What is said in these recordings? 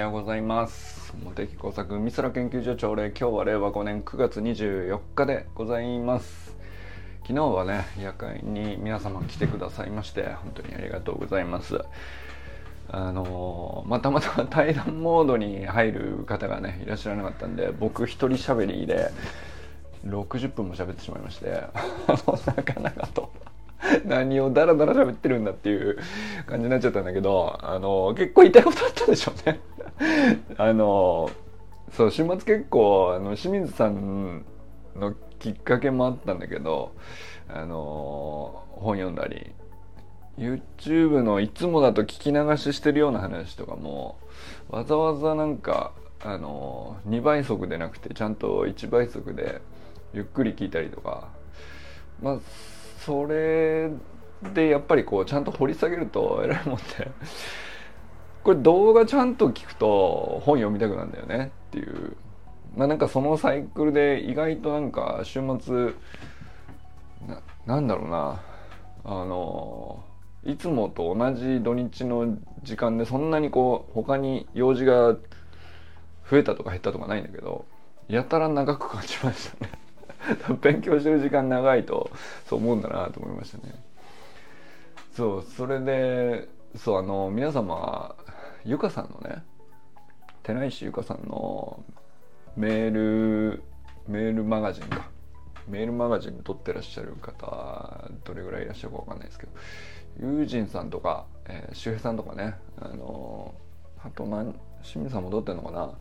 ようございます。茂木工作美空研究所朝礼今日は令和5年9月24日でございます。昨日はね夜会に皆様来てくださいまして本当にありがとうございます。あのまたまた対談モードに入る方がねいらっしゃらなかったんで僕一人喋りで60分も喋ってしまいまして なかなかと。何をダラダラ喋ってるんだっていう感じになっちゃったんだけどあの結構言いたいことあったでしょうね。あのそう週末結構あの清水さんのきっかけもあったんだけどあの本読んだり YouTube のいつもだと聞き流ししてるような話とかもわざわざなんかあの2倍速でなくてちゃんと1倍速でゆっくり聞いたりとかまあそれでやっぱりこうちゃんと掘り下げると偉いもんで。これ動画ちゃんと聞くと本読みたくなるんだよねっていう。まあなんかそのサイクルで意外となんか週末ななんだろうな。あのいつもと同じ土日の時間でそんなにこう他に用事が増えたとか減ったとかないんだけどやたら長く感じましたね。勉強してる時間長いとそう思うんだなと思いましたね。そうそれでそうあの皆様ゆかさんのね寺石ゆかさんのメールメールマガジンか。メールマガジン撮ってらっしゃる方どれぐらいいらっしゃるかわかんないですけど友人さんとか、えー、周平さんとかねあのあと何清水さんも撮ってるのかな。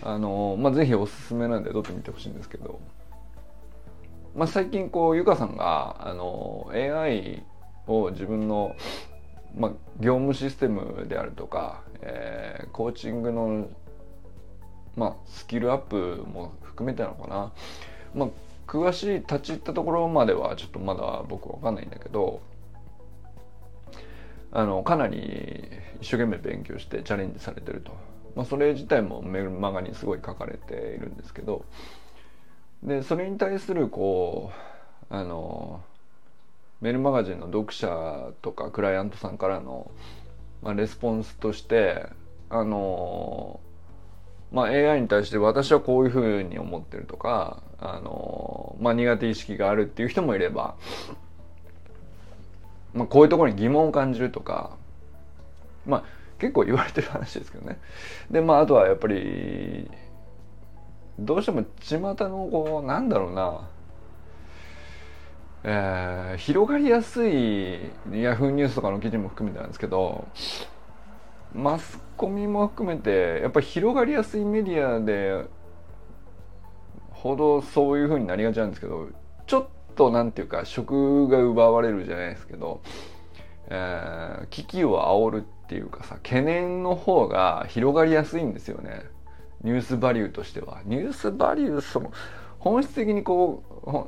あのまあぜひおすすめなんで撮ってみてほしいんですけど。まあ、最近こうゆかさんがあの AI を自分の、まあ、業務システムであるとか、えー、コーチングの、まあ、スキルアップも含めてなのかな、まあ、詳しい立ち入ったところまではちょっとまだ僕わかんないんだけどあのかなり一生懸命勉強してチャレンジされてると、まあ、それ自体もメルマガにすごい書かれているんですけどでそれに対するこうあのメールマガジンの読者とかクライアントさんからの、まあ、レスポンスとしてあのまあ、AI に対して私はこういうふうに思ってるとかあの、まあ、苦手意識があるっていう人もいれば、まあ、こういうところに疑問を感じるとか、まあ、結構言われてる話ですけどね。でまああとはやっぱりどうしても巷のこうなんだろうなえー、広がりやすいヤフーニュースとかの記事も含めてなんですけどマスコミも含めてやっぱり広がりやすいメディアでほどそういう風になりがちなんですけどちょっとなんていうか職が奪われるじゃないですけど、えー、危機を煽るっていうかさ懸念の方が広がりやすいんですよね。ニュースバリューとしては。ニュースバリューその本質的にこ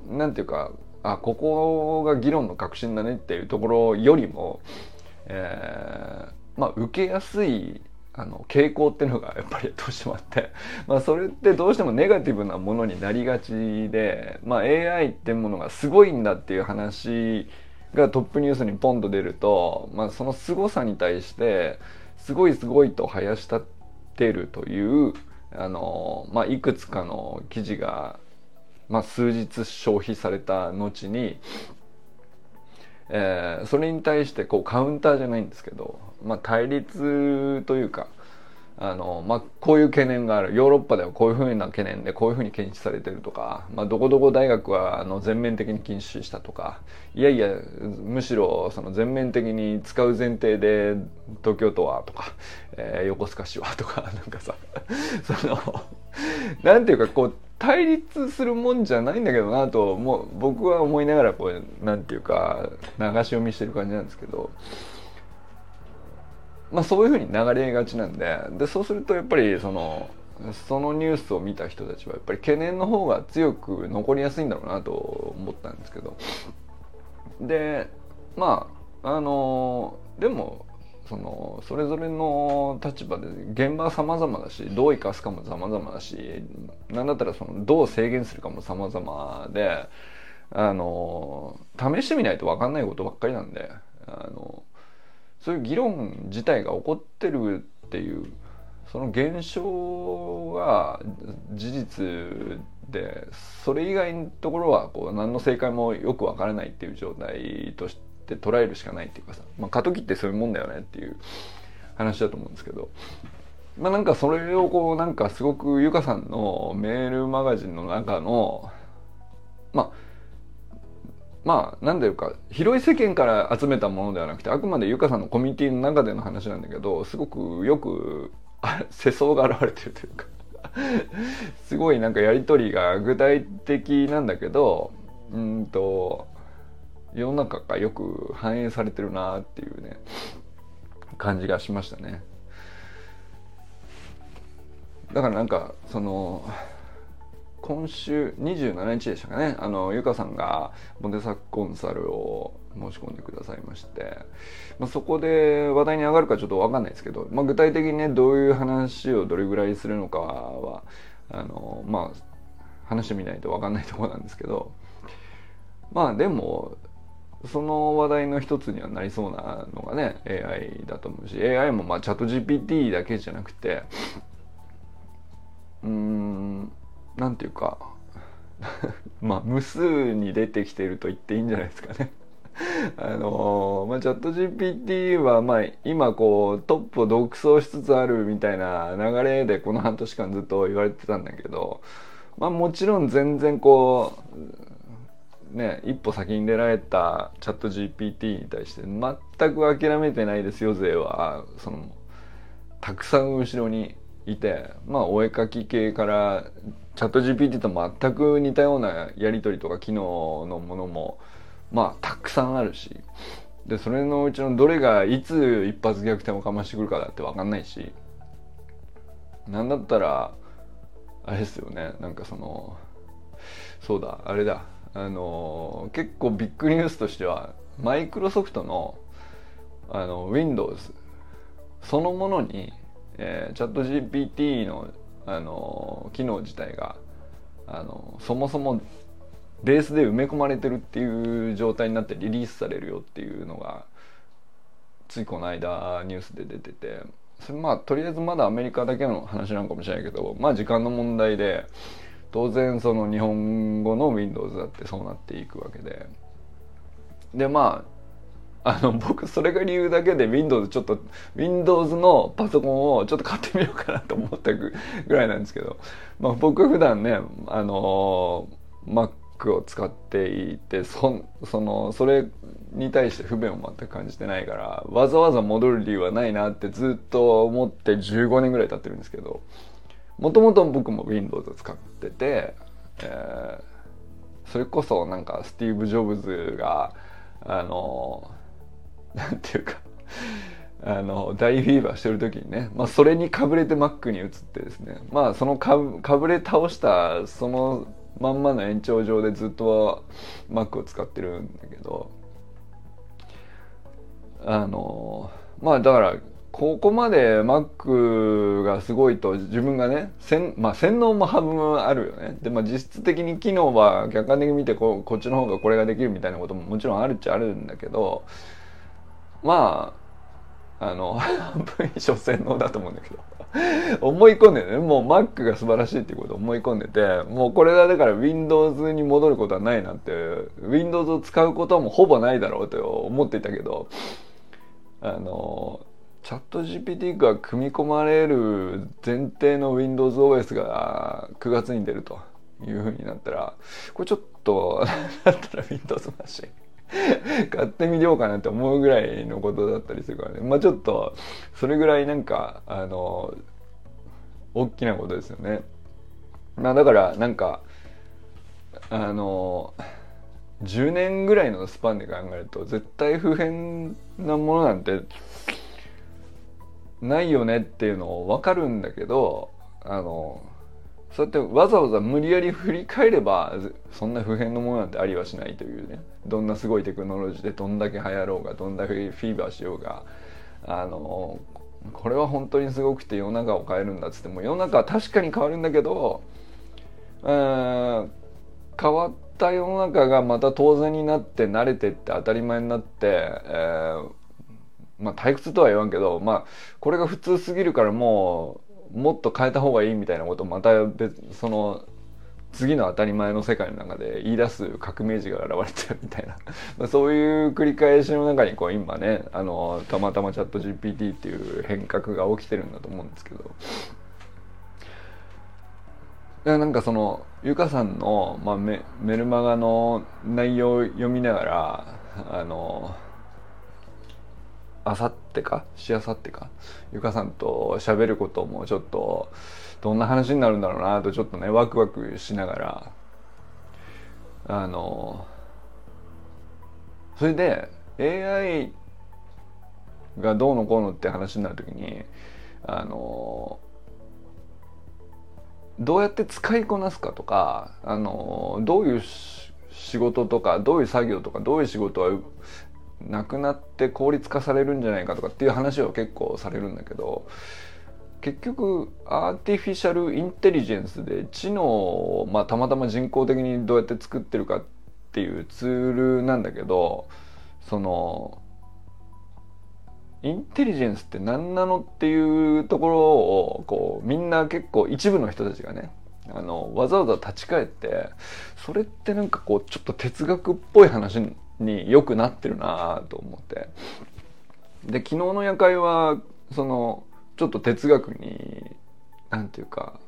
うなんていうかあここが議論の核心だねっていうところよりも、えー、まあ受けやすいあの傾向っていうのがやっぱりどうしてもあって、まあ、それってどうしてもネガティブなものになりがちで、まあ、AI ってものがすごいんだっていう話がトップニュースにポンと出ると、まあ、その凄さに対してすごいすごいと生やしたってるというあの、まあ、いくつかの記事が、まあ、数日消費された後に、えー、それに対してこうカウンターじゃないんですけど、まあ、対立というかあの、まあ、こういう懸念があるヨーロッパではこういうふうな懸念でこういうふうに検出されてるとか、まあ、どこどこ大学はあの全面的に禁止したとかいやいやむしろその全面的に使う前提で東京都はとか、えー、横須賀市はとか なんかさそのなんていうかこう対立するもんじゃないんだけどなともう僕は思いながらこうなんていうか流し読みしてる感じなんですけど。まあ、そういうふうに流れがちなんででそうするとやっぱりそのそのニュースを見た人たちはやっぱり懸念の方が強く残りやすいんだろうなと思ったんですけど。でまああのでもそのそれぞれの立場で現場は様々だしどう生かすかも様々だし何だったらそのどう制限するかも様々であの試してみないと分かんないことばっかりなんであのそういう議論自体が起こってるっていうその現象が事実でそれ以外のところはこう何の正解もよくわからないっていう状態として捉えるしかないっていうかさ、まあ、過渡期ってそういうもんだよねっていう話だと思うんですけど。まあなんかそれをこうなんかすごくゆかさんのメールマガジンの中のまあまあ何ていうか広い世間から集めたものではなくてあくまでゆかさんのコミュニティの中での話なんだけどすごくよく世相が現れてるというか すごいなんかやり取りが具体的なんだけどうんと世の中がよく反映されてるなっていうね感じがしましたね。だからなんかその今週27日でしたかね。あのゆかさんがモテサコンサルを申し込んでくださいまして、まあ、そこで話題に上がるかちょっと分かんないですけど、まあ、具体的にねどういう話をどれぐらいするのかはあのまあ話してみないと分かんないところなんですけど。まあでもその話題の一つにはなりそうなのがね AI だと思うし AI もまあチャット GPT だけじゃなくてうーんなんていうか まあ無数に出てきてると言っていいんじゃないですかね。あのまあ、チャット GPT は、まあ、今こうトップを独走しつつあるみたいな流れでこの半年間ずっと言われてたんだけど、まあ、もちろん全然こうね一歩先に出られたチャット GPT に対して全く諦めてないですよ勢は。そのたくさん後ろにいてまあお絵描き系からチャット GPT と全く似たようなやり取りとか機能のものもまあたくさんあるしでそれのうちのどれがいつ一発逆転をかましてくるかだって分かんないしなんだったらあれですよねなんかそのそうだあれだあの結構ビッグニュースとしてはマイクロソフトのあの Windows そのものにえー、チャット GPT の、あの機能自体が、あのそもそもベースで埋め込まれてるっていう状態になってリリースされるよっていうのがついこの間ニュースで出ててそれまあとりあえずまだアメリカだけの話なのかもしれないけどまあ時間の問題で当然その日本語の Windows だってそうなっていくわけで。でまああの僕それが理由だけで Windows ちょっと Windows のパソコンをちょっと買ってみようかなと思ったぐらいなんですけど、まあ、僕普段ねあの Mac を使っていてそそのそれに対して不便を全く感じてないからわざわざ戻る理由はないなってずっと思って15年ぐらい経ってるんですけどもともと僕も Windows を使ってて、えー、それこそなんかスティーブ・ジョブズがあのなんていうかあの大フィーバーしてる時にね、まあ、それにかぶれて Mac に移ってですねまあそのかぶれ倒したそのまんまの延長上でずっと Mac を使ってるんだけどあのまあだからここまで Mac がすごいと自分がね洗,、まあ、洗脳も半分あるよね。で、まあ、実質的に機能は客観的に見てここっちの方がこれができるみたいなことももちろんあるっちゃあるんだけどまああの半分以上洗脳だと思うんだけど。思い込んでねもう Mac が素晴らしいっていうことを思い込んでてもうこれはだから Windows に戻ることはないなんて Windows を使うこともほぼないだろうと思っていたけどあのチャット GPT が組み込まれる前提の WindowsOS が9月に出るというふうになったらこれちょっと だったら Windows マシ。ン 買ってみようかなって思うぐらいのことだったりするからねまあちょっとそれぐらいなんかあの大きなことですよね。まあだからなんかあの10年ぐらいのスパンで考えると絶対不変なものなんてないよねっていうの分かるんだけどあのそうやってわざわざ無理やり振り返ればそんな普遍のものなんてありはしないというね。どんなすごいテクノロジーでどんだけ流行ろうがどんだけフィーバーしようがあのこれは本当にすごくて世の中を変えるんだっつっても世の中は確かに変わるんだけどうん変わった世の中がまた当然になって慣れてって当たり前になって、えー、まあ退屈とは言わんけどまあこれが普通すぎるからもうもっと変えた方がいいみたいなことをまた別その次の当たり前の世界の中で言い出す革命児が現れてるみたいな。まそういう繰り返しの中にこう今ねあのたまたまチャット GPT っていう変革が起きてるんだと思うんですけど。なんかそのゆかさんの、まあ、メメルマガの内容を読みながらあのあさってかしあさってかゆかさんと喋ることもちょっとどんな話になるんだろうなとちょっとねワクワクしながらあのそれで AI がどうのこうのって話になる時にあのどうやって使いこなすかとかあのどういう仕事とかどういう作業とかどういう仕事はなくなって効率化されるんじゃないかとかっていう話を結構されるんだけど結局アーティフィシャルインテリジェンスで知能を、まあ、たまたま人工的にどうやって作ってるかっていうツールなんだけどそのインテリジェンスって何なのっていうところをこうみんな結構一部の人たちがねあのわざわざ立ち返ってそれってなんかこうちょっと哲学っぽい話によくなってるなと思って。で昨日の夜会はそのちょっと哲学に何て言うか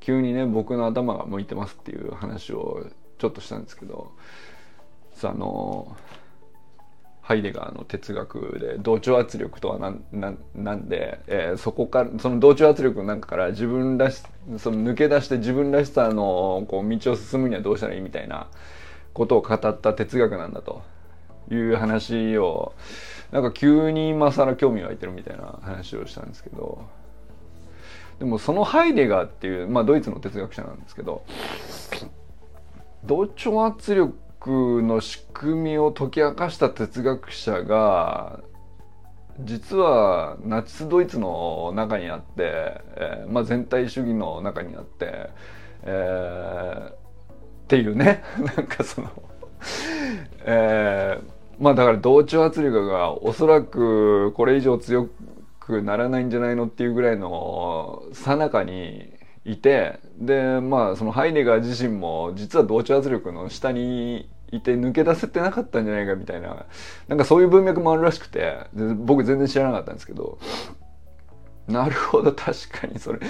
急にね僕の頭が向いてますっていう話をちょっとしたんですけどさあのハイデガーの哲学で同調圧力とは何ななんで、えー、そこからその同調圧力の中から自分らしその抜け出して自分らしさのこう道を進むにはどうしたらいいみたいなことを語った哲学なんだという話をなんか急に今更興味湧いてるみたいな話をしたんですけどでもそのハイデガーっていう、まあ、ドイツの哲学者なんですけど同調圧力の仕組みを解き明かした哲学者が実はナチスドイツの中にあって、えーまあ、全体主義の中にあって、えー、っていうね。なんかそのえーまあだから同調圧力がおそらくこれ以上強くならないんじゃないのっていうぐらいのさなかにいてでまあそのハイデガー自身も実は同調圧力の下にいて抜け出せてなかったんじゃないかみたいななんかそういう文脈もあるらしくて僕全然知らなかったんですけど。なるほど確かにそれ。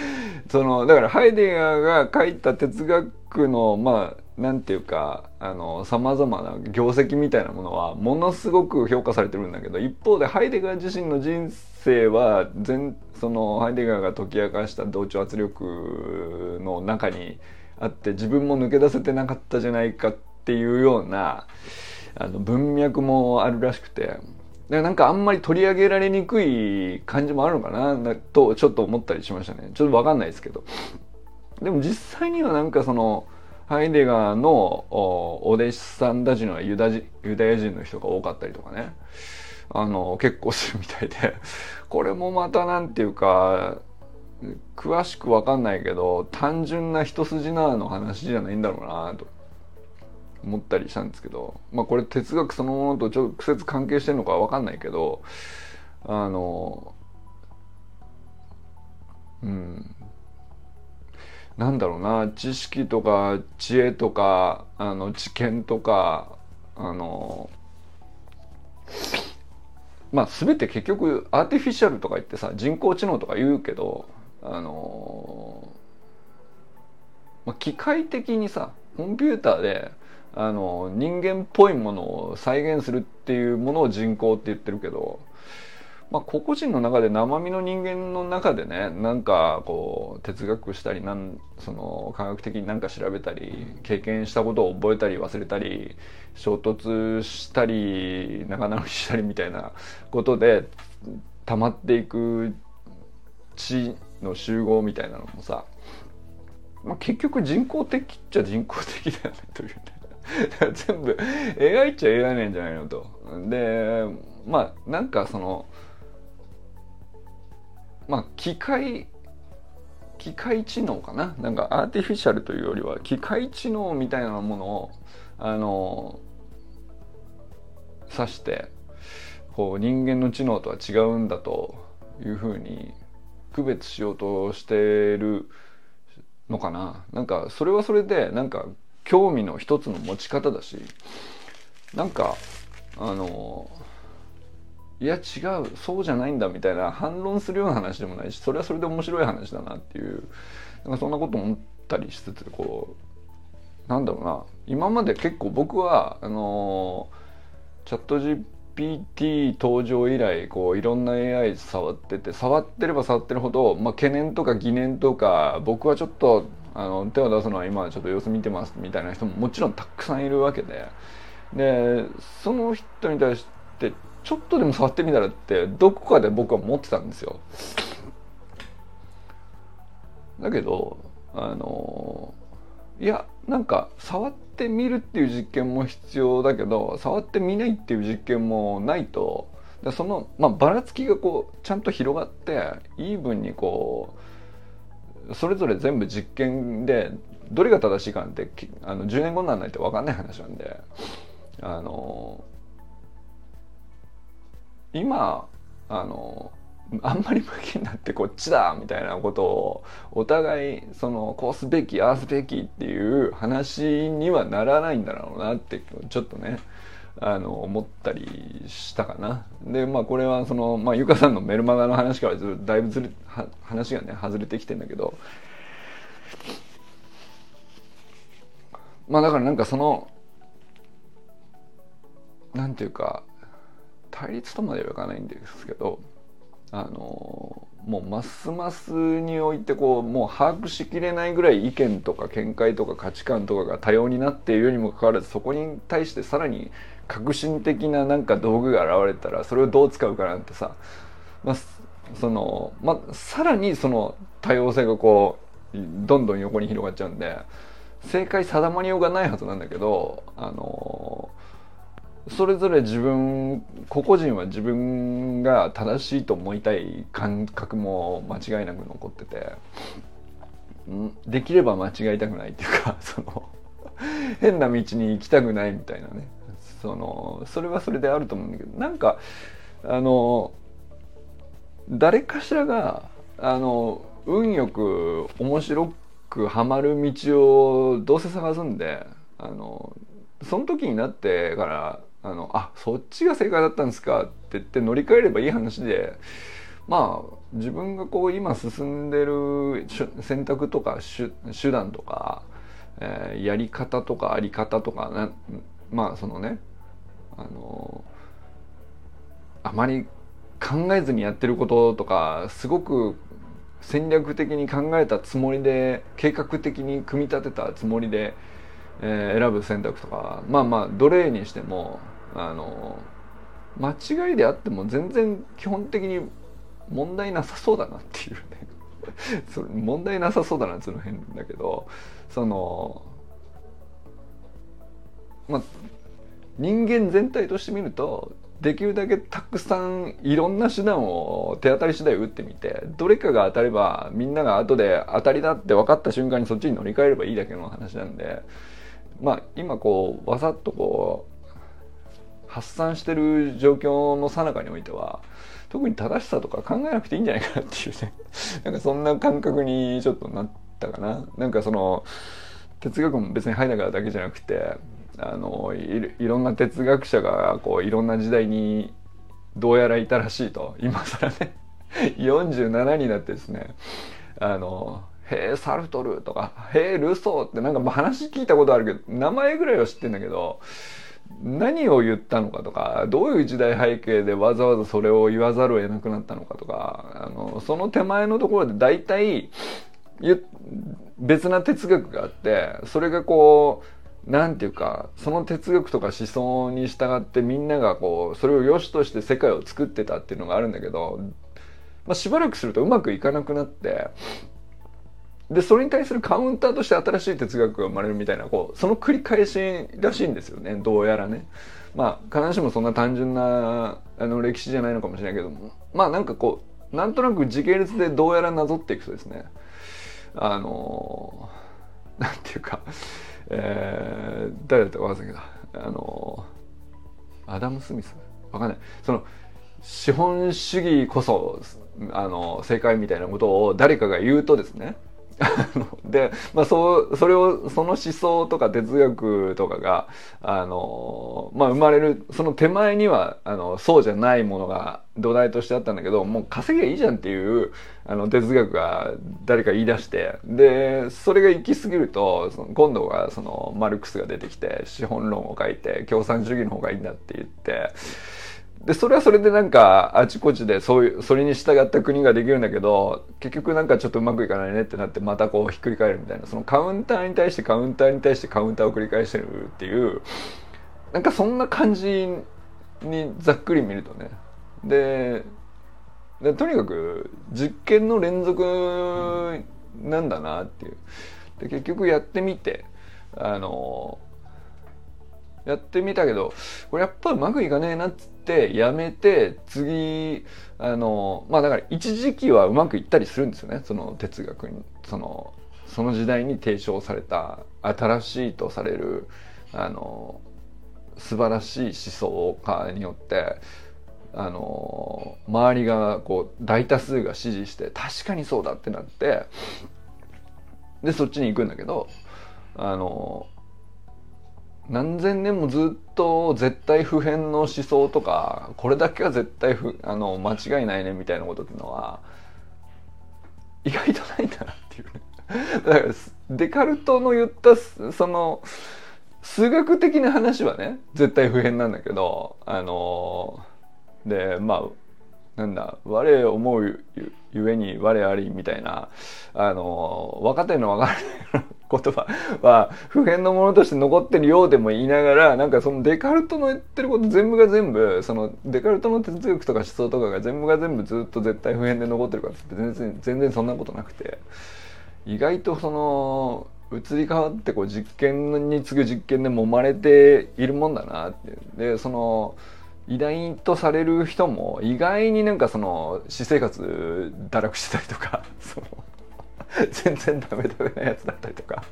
そのだからハイデガーが書いた哲学のまあなんていうかあの様々な業績みたいなものはものすごく評価されてるんだけど一方でハイデガー自身の人生は全そのハイデガーが解き明かした同調圧力の中にあって自分も抜け出せてなかったじゃないかっていうようなあの文脈もあるらしくてなんかあんまり取り上げられにくい感じもあるのかなとちょっと思ったりしましたね。ちょっと分かんないですけど。でも実際にはなんかそのハイデガーのお弟子さんたちのユダユダヤ人の人が多かったりとかね。あの結構するみたいで。これもまた何て言うか詳しく分かんないけど単純な一筋縄の話じゃないんだろうなと。思ったりしたんですけど。まあこれ哲学そのものと直接関係してるのか分かんないけどあのうん。なんだろうな知識とか知恵とかあの知見とかあのまあ全て結局アーティフィシャルとか言ってさ人工知能とか言うけどあの、まあ、機械的にさコンピューターであの人間っぽいものを再現するっていうものを人工って言ってるけどまあ、個々人の中で生身の人間の中でねなんかこう哲学したりなんその科学的に何か調べたり経験したことを覚えたり忘れたり衝突したり仲直りしたりみたいなことで溜まっていく知の集合みたいなのもさ、まあ、結局人工的っちゃ人工的だよねというね全部 AI っちゃ AI なんじゃないのと。でまあなんかそのまあ機械機械知能かな？なんかアーティフィシャルというよりは機械知能みたいなものをあの指してこう人間の知能とは違うんだというふうに区別しようとしてるのかな？なんかそれはそれでなんか興味の一つの持ち方だしなんかあのいや違うそうじゃないんだみたいな反論するような話でもないしそれはそれで面白い話だなっていうなんかそんなこと思ったりしつつこうなんだろうな。今まで結構僕はあのチャット GPT 登場以来こういろんな AI 触ってて触ってれば触ってるほど、まあ、懸念とか疑念とか僕はちょっとあの手を出すのは今ちょっと様子見てますみたいな人ももちろんたくさんいるわけで。でその人に対してちょっとでも触ってみたらってどこかで僕は思ってたんですよ。だけどあのいやなんか触ってみるっていう実験も必要だけど触ってみないっていう実験もないとその、まあ、ばらつきがこうちゃんと広がってイーブンにこうそれぞれ全部実験でどれが正しいかなんてあの10年後にならないと分かんない話なんであの今あのあんまり向きになってこっちだみたいなことをお互いそのこうすべきああすべきっていう話にはならないんだろうなってちょっとねあの思ったりしたかな。でまあこれはその、まあ、ゆかさんのメルマガの話からずだいぶずれ話がね外れてきてんだけどまあだからなんかそのなんていうか対立とまではいかないんですけどあのもうますますにおいてこうもう把握しきれないぐらい意見とか見解とか価値観とかが多様になっているにもかかわらずそこに対してさらに革新的ななんか道具が現れたらそれをどう使うかなんてさ、まあ、その、まあ、さらにその多様性がこうどんどん横に広がっちゃうんで正解定まりようがないはずなんだけどあのそれぞれ自分個々人は自分が正しいと思いたい感覚も間違いなく残っててできれば間違いたくないっていうか その変な道に行きたくないみたいなね。そのそれはそれであると思うんだけどなんかあの誰かしらがあの運よく面白くはまる道をどうせ探すんであのその時になってからあのあそっちが正解だったんですか。って言って乗り換えればいい話でまあ自分がこう今進んでる選択とか手段とか、えー、やり方とかあり方とかなまあそのねあのあまり考えずにやってることとかすごく戦略的に考えたつもりで計画的に組み立てたつもりで、えー、選ぶ選択とかまあまあどれにしてもあの間違いであっても全然基本的に問題なさそうだなっていうね。それ問題なさそうだなっていうの変だけどそのまあ人間全体として見るとできるだけたくさんいろんな手段を手当たり次第打ってみてどれかが当たればみんなが後で当たりだって分かった瞬間にそっちに乗り換えればいいだけの話なんでまあ今こうわざっとこう発散してる状況の最中においては特に正しさとか考えなくていいんじゃないかなっていうね。なんかそんな感覚にちょっとなったかな。なんかその哲学も別にハイデガーだけじゃなくてあのいろんな哲学者がこういろんな時代にどうやらいたらしいと今更ね。47になってですねあの「へえサルトル」とか「へえルソー」ってなんか話聞いたことあるけど名前ぐらいは知ってんだけど何を言ったのかとかどういう時代背景でわざわざそれを言わざるを得なくなったのかとかあのその手前のところで大体別な哲学があってそれがこう何て言うかその哲学とか思想に従ってみんながこうそれを良しとして世界を作ってたっていうのがあるんだけど、まあ、しばらくするとうまくいかなくなってでそれに対するカウンターとして新しい哲学が生まれるみたいなこうその繰り返しらしいんですよね。どうやらね。まあ必ずしもそんな単純なあの歴史じゃないのかもしれないけども。まあなんかこうなんとなく時系列でどうやらなぞっていくとですね。あのなんていうか、えー、誰だったか忘れた。けどあのアダム・スミス？わかんない。その資本主義こそあの正解みたいなことを誰かが言うとですね で、まあ、そうそれをその思想とか哲学とかがあの、まあ、生まれるその手前にはあのそうじゃないものが土台としてあったんだけどもう稼げばいいじゃんっていうあの哲学が誰か言い出してでそれが行き過ぎるとその今度はそのマルクスが出てきて資本論を書いて共産主義の方がいいんだって言って。で、それはそれでなんか、あちこちでそういう、それに従った国ができるんだけど、結局なんかちょっとうまくいかないねってなって、またこうひっくり返るみたいな、そのカウンターに対してカウンターに対してカウンターを繰り返してるっていう、なんかそんな感じにざっくり見るとね。で、でとにかく実験の連続なんだなっていう。で、結局やってみて、あの、やってみたけど、これやっぱうまくいかねえなっつってやめて、次、あの、まあだから一時期はうまくいったりするんですよね。その哲学に、その、その時代に提唱された新しいとされる、あの、素晴らしい思想家によって、あの周りがこう大多数が支持して確かにそうだってなってでそっちに行くんだけどあの何千年もずっと絶対不変の思想とかこれだけは絶対不あの間違いないねみたいなことっていうのは意外とないんだなっていうね。だからデカルトの言ったその数学的な話はね絶対不変なんだけどあのでまあなんだ我思うゆえに我ありみたいなあの分かってるの分かる言葉は普遍のものとして残ってるようでも言いながらなんかそのデカルトの言ってること全部が全部そのデカルトの哲学とか思想とかが全部が全部ずっと絶対普遍で残ってるからって全然全然そんなことなくて。意外とその移り変わってこう実験に次ぐ実験で揉まれているもんだなってでその偉大とされる人も意外になんかその私生活堕落してたりとかその 全然ダメダメなやつだったりとか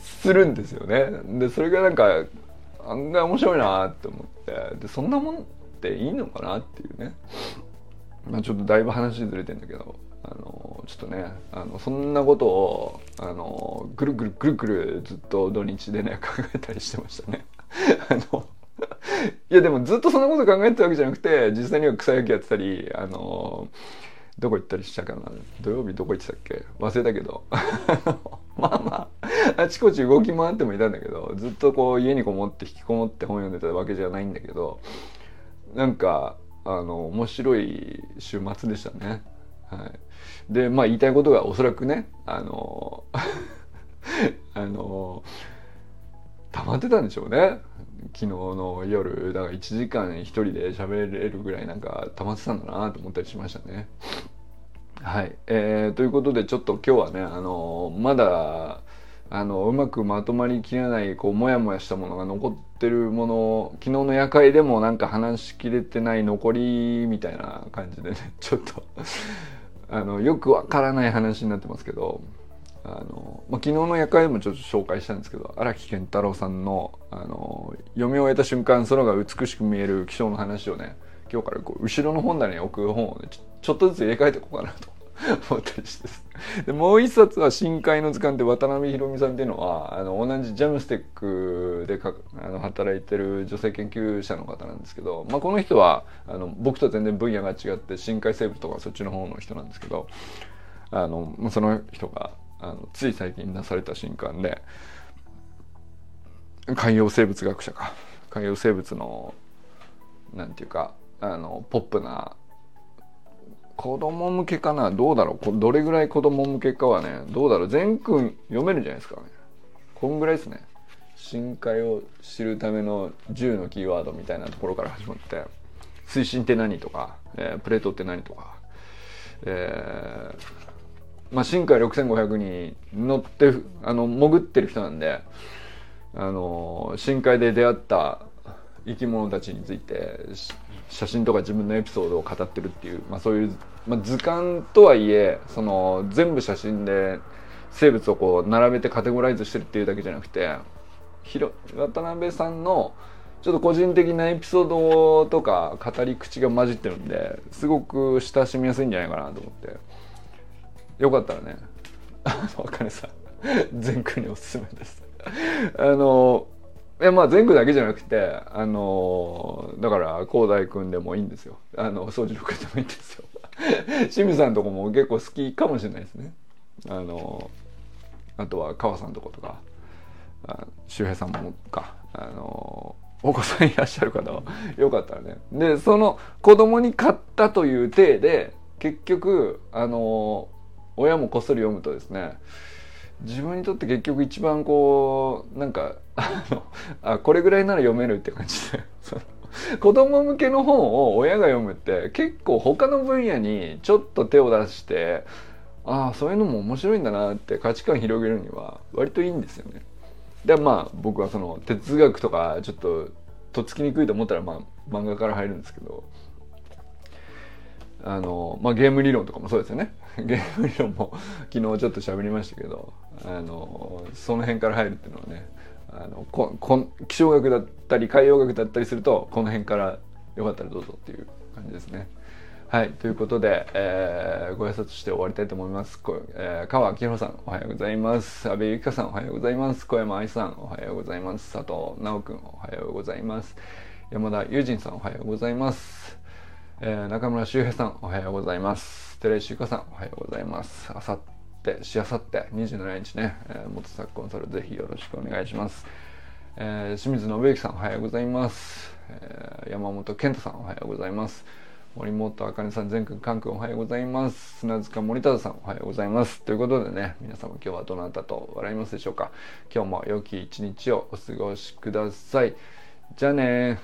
するんですよね。でそれがなんか案外面白いなって思ってでそんなもんっていいのかなっていうね。まあ、ちょっとだいぶ話ずれてんだけどあのちょっとねあのそんなことをあのぐるぐるぐるぐるずっと土日でね考えたりしてましたね。あのいやでもずっとそんなこと考えてたわけじゃなくて実際には草野球やってたりあのどこ行ったりしたかな。土曜日どこ行ってたっけ？忘れたけど。まあまああちこち動き回ってもいたんだけどずっとこう家にこもって引きこもって本読んでたわけじゃないんだけどなんかあの面白い週末でしたね。はい、でまあ言いたいことがおそらくねあの あの溜まってたんでしょうね昨日の夜だから1時間一人で喋れるぐらいなんか溜まってたんだなと思ったりしましたね。はい、えー、ということでちょっと今日はねあのまだあのうまくまとまりきれないこうモヤモヤしたものが残ってるもの昨日の夜会でもなんか話しきれてない残りみたいな感じでねちょっとあのよくわからない話になってますけどあの、まあ、昨日の夜会でもちょっと紹介したんですけど荒木健太郎さんのあの読み終えた瞬間空が美しく見える気象の話をね今日からこう後ろの本棚に置く本をねちょっとずつ入れ替えていこうかなと 思ったりしてでもう一冊は「深海の図鑑」って渡辺宏美さんっていうのはあの同じジャムステックでかあの働いてる女性研究者の方なんですけど、まあ、この人はあの僕と全然分野が違って深海生物とかそっちの方の人なんですけどあのその人があのつい最近出された新刊で海洋生物学者か。海洋生物のなんていうかあのポップな子供向けかな？どうだろう？どれぐらい子供向けかはねどうだろう？全君読めるじゃないですかね。こんぐらいですね。深海を知るための10のキーワードみたいなところから始まって水深って何とか、えー、プレートって何とか、えーまあ、深海6500に乗ってあの潜ってる人なんであの深海で出会った生き物たちについて写真とか自分のエピソードを語ってるっていう、まあ、そういう、まあ、図鑑とはいえその全部写真で生物をこう並べてカテゴライズしてるっていうだけじゃなくて渡辺さんのちょっと個人的なエピソードとか語り口が混じってるんですごく親しみやすいんじゃないかなと思って。よかったらね。あの茜さん全区におすすめです。あのいやまあ全区だけじゃなくてあのだから広大君でもいいんですよ。あの掃除の君でもいいんですよ。清水さんとこも結構好きかもしれないですね。あのあとは川さんとことか周平さんもかあのお子さんいらっしゃる方はよかったらね。でその子供に買ったという体で結局あの親もこっそり読むとですね自分にとって結局一番こうなんかあのあこれぐらいなら読めるって感じで子供向けの本を親が読むって結構他の分野にちょっと手を出してああそういうのも面白いんだなって価値観広げるには割といいんですよね。でまあ僕はその哲学とかちょっととっつきにくいと思ったらまあ漫画から入るんですけどあのまあゲーム理論とかもそうですよね ゲーム理論も昨日ちょっと喋りましたけどあのその辺から入るっていうのはねあのここ気象学だったり海洋学だったりするとこの辺からよかったらどうぞっていう感じですね。はい。ということで、えー、ご挨拶して終わりたいと思います。こえー、川明宏さん、おはようございます。安部ゆきかさん、おはようございます。小山愛さん、おはようございます。佐藤直くん、おはようございます。山田友人さん、おはようございます。えー、中村修平さん、おはようございます。寺石ゆかさん、おはようございます。あさって、しあさって、27日ね、えー、元作コンサル、ぜひよろしくお願いします。えー、清水信之さん、おはようございます。えー、山本健太さん、おはようございます。森本あかねさん、全くん、かんくんおはようございます。砂塚森忠さん、おはようございます。ということでね、皆様今日はどなたと笑いますでしょうか。今日も良き一日をお過ごしください。じゃあね